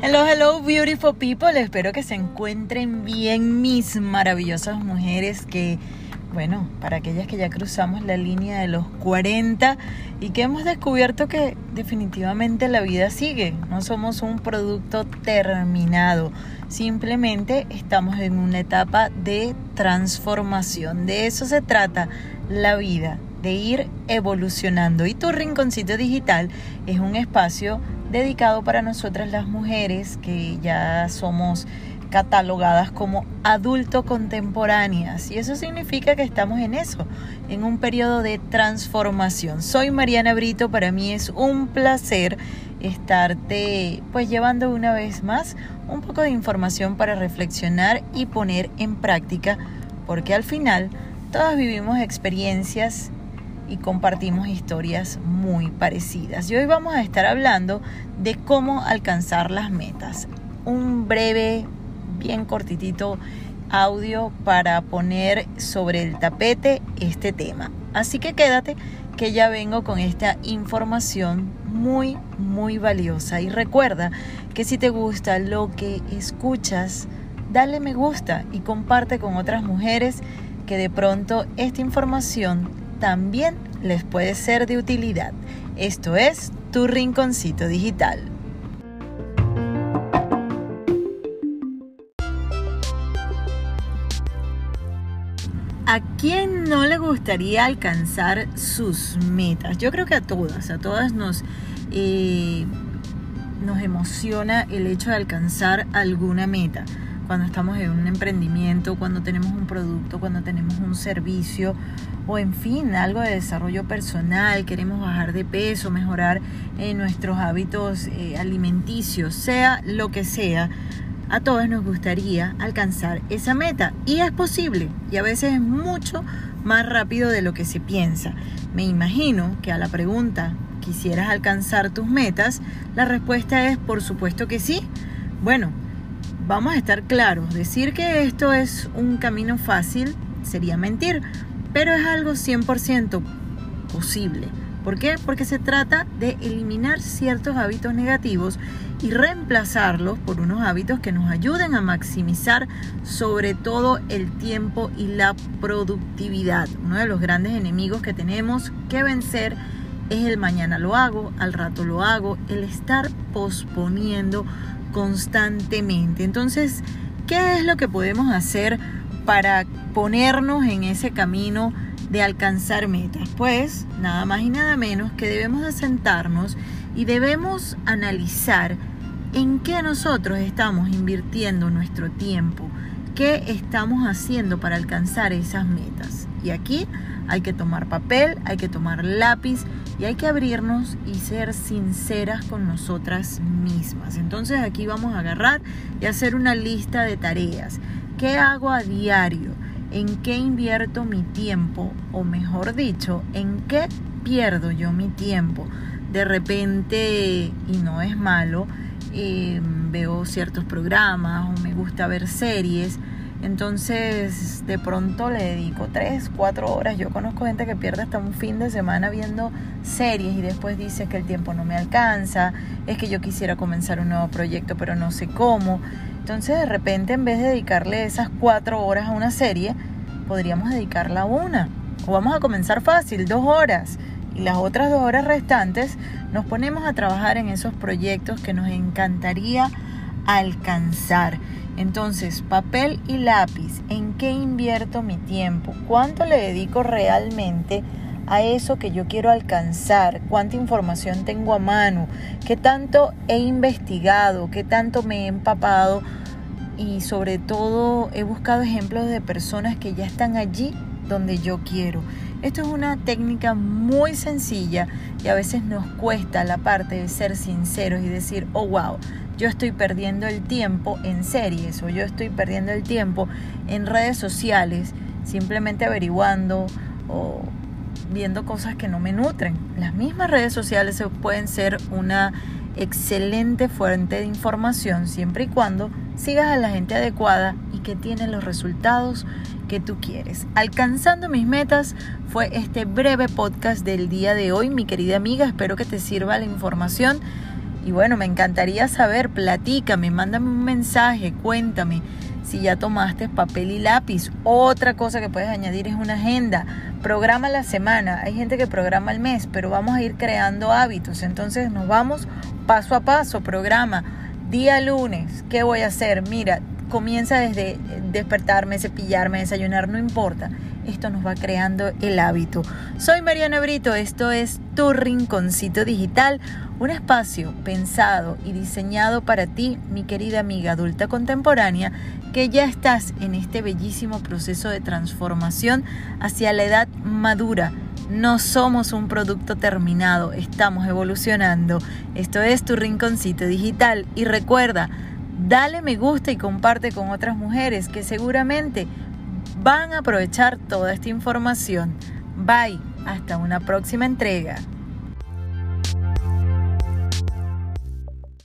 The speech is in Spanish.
Hello, hello, beautiful people. Espero que se encuentren bien mis maravillosas mujeres que, bueno, para aquellas que ya cruzamos la línea de los 40 y que hemos descubierto que definitivamente la vida sigue. No somos un producto terminado. Simplemente estamos en una etapa de transformación. De eso se trata la vida, de ir evolucionando. Y tu rinconcito digital es un espacio dedicado para nosotras las mujeres que ya somos catalogadas como adulto contemporáneas y eso significa que estamos en eso, en un periodo de transformación. Soy Mariana Brito, para mí es un placer estarte pues llevando una vez más un poco de información para reflexionar y poner en práctica, porque al final todas vivimos experiencias y compartimos historias muy parecidas. Y hoy vamos a estar hablando de cómo alcanzar las metas. Un breve, bien cortitito audio para poner sobre el tapete este tema. Así que quédate que ya vengo con esta información muy, muy valiosa. Y recuerda que si te gusta lo que escuchas, dale me gusta y comparte con otras mujeres que de pronto esta información también les puede ser de utilidad. Esto es Tu Rinconcito Digital. ¿A quién no le gustaría alcanzar sus metas? Yo creo que a todas, a todas nos, eh, nos emociona el hecho de alcanzar alguna meta cuando estamos en un emprendimiento, cuando tenemos un producto, cuando tenemos un servicio o en fin, algo de desarrollo personal, queremos bajar de peso, mejorar eh, nuestros hábitos eh, alimenticios, sea lo que sea, a todos nos gustaría alcanzar esa meta y es posible y a veces es mucho más rápido de lo que se piensa. Me imagino que a la pregunta, ¿quisieras alcanzar tus metas? La respuesta es por supuesto que sí. Bueno, vamos a estar claros, decir que esto es un camino fácil sería mentir, pero es algo 100% posible. ¿Por qué? Porque se trata de eliminar ciertos hábitos negativos y reemplazarlos por unos hábitos que nos ayuden a maximizar sobre todo el tiempo y la productividad. Uno de los grandes enemigos que tenemos que vencer es el mañana lo hago, al rato lo hago, el estar posponiendo constantemente. Entonces, ¿qué es lo que podemos hacer para ponernos en ese camino de alcanzar metas? Pues nada más y nada menos que debemos de sentarnos y debemos analizar en qué nosotros estamos invirtiendo nuestro tiempo, qué estamos haciendo para alcanzar esas metas. Y aquí hay que tomar papel, hay que tomar lápiz y hay que abrirnos y ser sinceras con nosotras mismas. Entonces aquí vamos a agarrar y hacer una lista de tareas. ¿Qué hago a diario? ¿En qué invierto mi tiempo? O mejor dicho, ¿en qué pierdo yo mi tiempo? De repente, y no es malo, eh, veo ciertos programas o me gusta ver series entonces, de pronto le dedico 3, 4 horas. Yo conozco gente que pierde hasta un fin de semana viendo series y después dice que el tiempo no me alcanza, es que yo quisiera comenzar un nuevo proyecto pero no sé cómo. Entonces, de repente, en vez de dedicarle esas 4 horas a una serie, podríamos dedicarla a una. O vamos a comenzar fácil, 2 horas. Y las otras 2 horas restantes nos ponemos a trabajar en esos proyectos que nos encantaría alcanzar. Entonces, papel y lápiz, ¿en qué invierto mi tiempo? ¿Cuánto le dedico realmente a eso que yo quiero alcanzar? ¿Cuánta información tengo a mano? ¿Qué tanto he investigado? ¿Qué tanto me he empapado? Y sobre todo he buscado ejemplos de personas que ya están allí donde yo quiero. Esto es una técnica muy sencilla y a veces nos cuesta la parte de ser sinceros y decir, oh wow, yo estoy perdiendo el tiempo en series o yo estoy perdiendo el tiempo en redes sociales simplemente averiguando o viendo cosas que no me nutren. Las mismas redes sociales pueden ser una excelente fuente de información siempre y cuando sigas a la gente adecuada y que tiene los resultados que tú quieres. Alcanzando mis metas fue este breve podcast del día de hoy, mi querida amiga. Espero que te sirva la información. Y bueno, me encantaría saber, platícame, mándame un mensaje, cuéntame si ya tomaste papel y lápiz. Otra cosa que puedes añadir es una agenda. Programa la semana. Hay gente que programa el mes, pero vamos a ir creando hábitos. Entonces nos vamos paso a paso. Programa. Día lunes, ¿qué voy a hacer? Mira, comienza desde despertarme, cepillarme, desayunar, no importa. Esto nos va creando el hábito. Soy Mariana Brito, esto es Tu Rinconcito Digital, un espacio pensado y diseñado para ti, mi querida amiga adulta contemporánea, que ya estás en este bellísimo proceso de transformación hacia la edad madura. No somos un producto terminado, estamos evolucionando. Esto es Tu Rinconcito Digital y recuerda, dale me gusta y comparte con otras mujeres que seguramente van a aprovechar toda esta información. Bye, hasta una próxima entrega.